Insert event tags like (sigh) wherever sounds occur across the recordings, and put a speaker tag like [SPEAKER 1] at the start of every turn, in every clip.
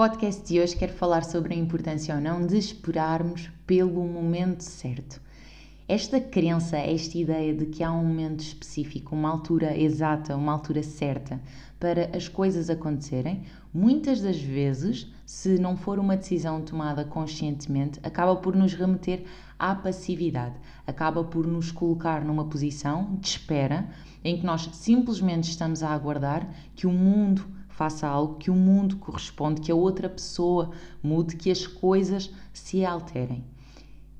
[SPEAKER 1] Podcast de hoje quero falar sobre a importância ou não de esperarmos pelo momento certo. Esta crença, esta ideia de que há um momento específico, uma altura exata, uma altura certa para as coisas acontecerem, muitas das vezes, se não for uma decisão tomada conscientemente, acaba por nos remeter à passividade, acaba por nos colocar numa posição de espera em que nós simplesmente estamos a aguardar que o mundo faça algo, que o mundo corresponde, que a outra pessoa mude, que as coisas se alterem.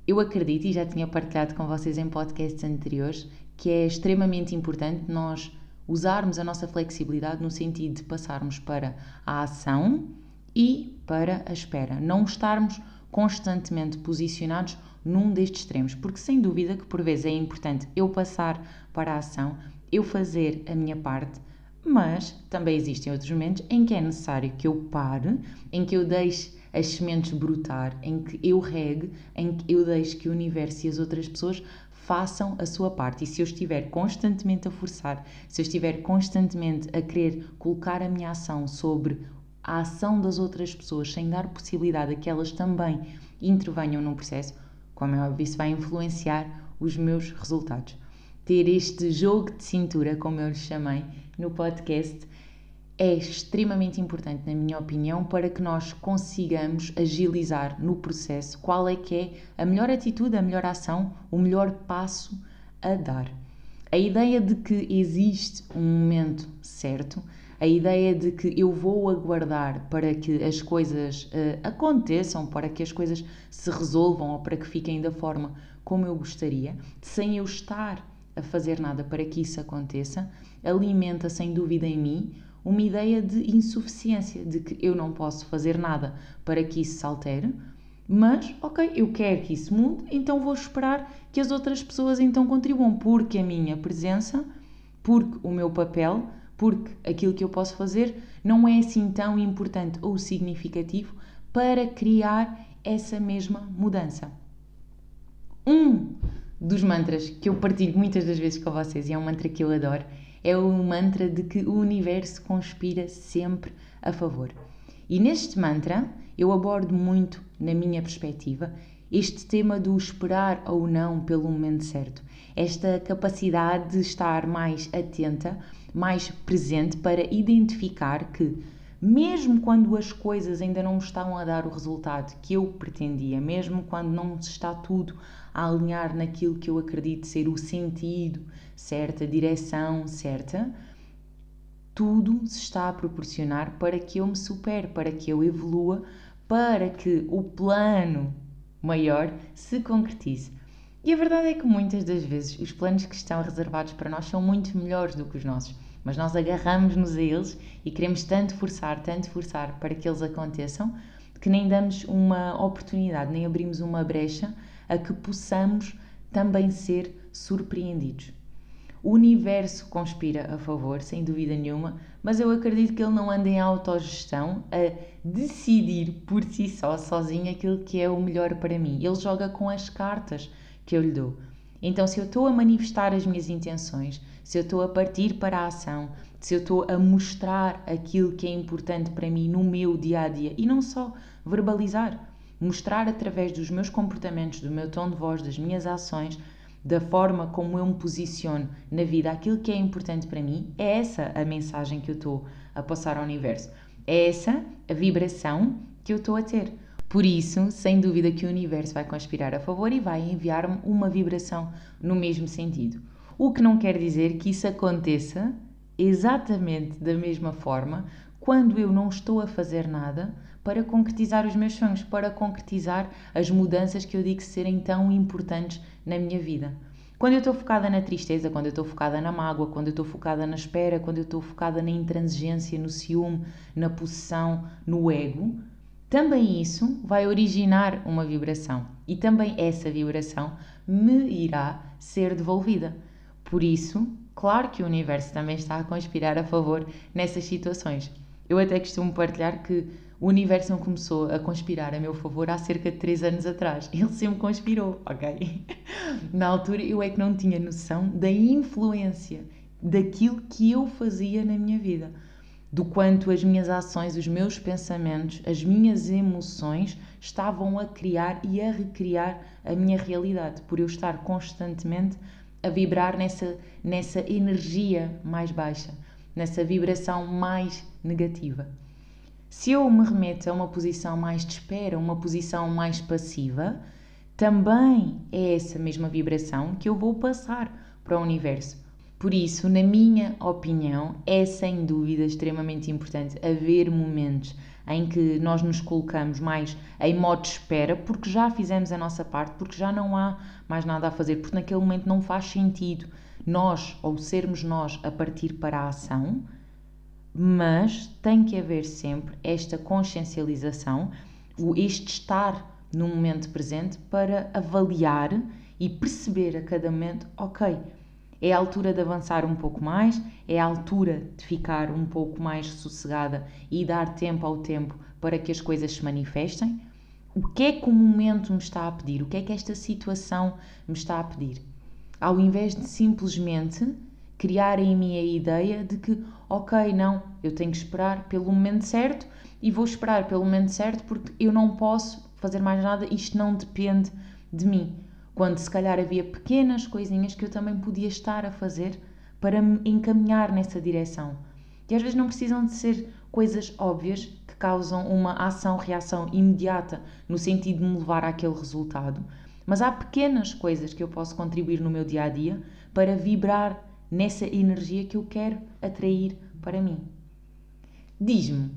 [SPEAKER 1] Eu acredito, e já tinha partilhado com vocês em podcasts anteriores, que é extremamente importante nós usarmos a nossa flexibilidade no sentido de passarmos para a ação e para a espera. Não estarmos constantemente posicionados num destes extremos, porque sem dúvida que por vezes é importante eu passar para a ação, eu fazer a minha parte, mas também existem outros momentos em que é necessário que eu pare, em que eu deixe as sementes brotar, em que eu regue, em que eu deixe que o universo e as outras pessoas façam a sua parte. E se eu estiver constantemente a forçar, se eu estiver constantemente a querer colocar a minha ação sobre a ação das outras pessoas, sem dar possibilidade a que elas também intervenham no processo, como é óbvio, isso vai influenciar os meus resultados. Ter este jogo de cintura, como eu lhe chamei, no podcast é extremamente importante, na minha opinião, para que nós consigamos agilizar no processo qual é que é a melhor atitude, a melhor ação, o melhor passo a dar. A ideia de que existe um momento certo, a ideia de que eu vou aguardar para que as coisas uh, aconteçam, para que as coisas se resolvam ou para que fiquem da forma como eu gostaria, sem eu estar a fazer nada para que isso aconteça, alimenta sem dúvida em mim uma ideia de insuficiência, de que eu não posso fazer nada para que isso se altere, mas, ok, eu quero que isso mude, então vou esperar que as outras pessoas então contribuam, porque a minha presença, porque o meu papel, porque aquilo que eu posso fazer não é assim tão importante ou significativo para criar essa mesma mudança. Um dos mantras que eu partilho muitas das vezes com vocês e é um mantra que eu adoro é o mantra de que o universo conspira sempre a favor. E neste mantra eu abordo muito, na minha perspectiva, este tema do esperar ou não pelo momento certo. Esta capacidade de estar mais atenta, mais presente para identificar que, mesmo quando as coisas ainda não estão a dar o resultado que eu pretendia, mesmo quando não está tudo a alinhar naquilo que eu acredito ser o sentido, certa direção certa, tudo se está a proporcionar para que eu me supere, para que eu evolua, para que o plano maior se concretize. E a verdade é que muitas das vezes os planos que estão reservados para nós são muito melhores do que os nossos, mas nós agarramos-nos a eles e queremos tanto forçar, tanto forçar para que eles aconteçam, que nem damos uma oportunidade, nem abrimos uma brecha a que possamos também ser surpreendidos. O universo conspira a favor, sem dúvida nenhuma, mas eu acredito que ele não anda em autogestão a decidir por si só, sozinho, aquilo que é o melhor para mim. Ele joga com as cartas que eu lhe dou. Então, se eu estou a manifestar as minhas intenções, se eu estou a partir para a ação, se eu estou a mostrar aquilo que é importante para mim no meu dia a dia e não só verbalizar, mostrar através dos meus comportamentos, do meu tom de voz, das minhas ações, da forma como eu me posiciono na vida, aquilo que é importante para mim, é essa a mensagem que eu estou a passar ao universo. É essa a vibração que eu estou a ter. Por isso, sem dúvida que o universo vai conspirar a favor e vai enviar-me uma vibração no mesmo sentido. O que não quer dizer que isso aconteça exatamente da mesma forma quando eu não estou a fazer nada para concretizar os meus sonhos, para concretizar as mudanças que eu digo serem tão importantes na minha vida. Quando eu estou focada na tristeza, quando eu estou focada na mágoa, quando eu estou focada na espera, quando eu estou focada na intransigência, no ciúme, na possessão, no ego, também isso vai originar uma vibração e também essa vibração me irá ser devolvida. Por isso, claro que o universo também está a conspirar a favor nessas situações. Eu até costumo partilhar que o universo não começou a conspirar a meu favor há cerca de 3 anos atrás. (laughs) Ele sempre conspirou, ok? (laughs) Na altura eu é que não tinha noção da influência daquilo que eu fazia na minha vida. Do quanto as minhas ações, os meus pensamentos, as minhas emoções estavam a criar e a recriar a minha realidade, por eu estar constantemente a vibrar nessa, nessa energia mais baixa, nessa vibração mais negativa. Se eu me remeto a uma posição mais de espera, uma posição mais passiva, também é essa mesma vibração que eu vou passar para o universo. Por isso, na minha opinião, é sem dúvida extremamente importante haver momentos em que nós nos colocamos mais em modo de espera, porque já fizemos a nossa parte, porque já não há mais nada a fazer, porque naquele momento não faz sentido nós ou sermos nós a partir para a ação, mas tem que haver sempre esta consciencialização, este estar no momento presente para avaliar e perceber a cada momento, ok, é a altura de avançar um pouco mais, é a altura de ficar um pouco mais sossegada e dar tempo ao tempo para que as coisas se manifestem. O que é que o momento me está a pedir? O que é que esta situação me está a pedir? Ao invés de simplesmente criar em mim a ideia de que, ok, não, eu tenho que esperar pelo momento certo e vou esperar pelo momento certo porque eu não posso fazer mais nada, isto não depende de mim. Quando se calhar havia pequenas coisinhas que eu também podia estar a fazer para me encaminhar nessa direção. E às vezes não precisam de ser coisas óbvias que causam uma ação-reação imediata no sentido de me levar àquele resultado. Mas há pequenas coisas que eu posso contribuir no meu dia a dia para vibrar nessa energia que eu quero atrair para mim. Diz-me,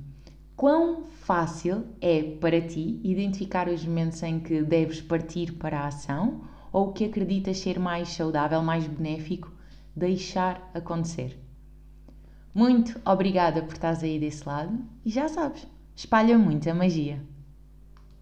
[SPEAKER 1] quão fácil é para ti identificar os momentos em que deves partir para a ação ou que acreditas ser mais saudável, mais benéfico deixar acontecer? Muito obrigada por estás aí desse lado e já sabes, espalha muita magia.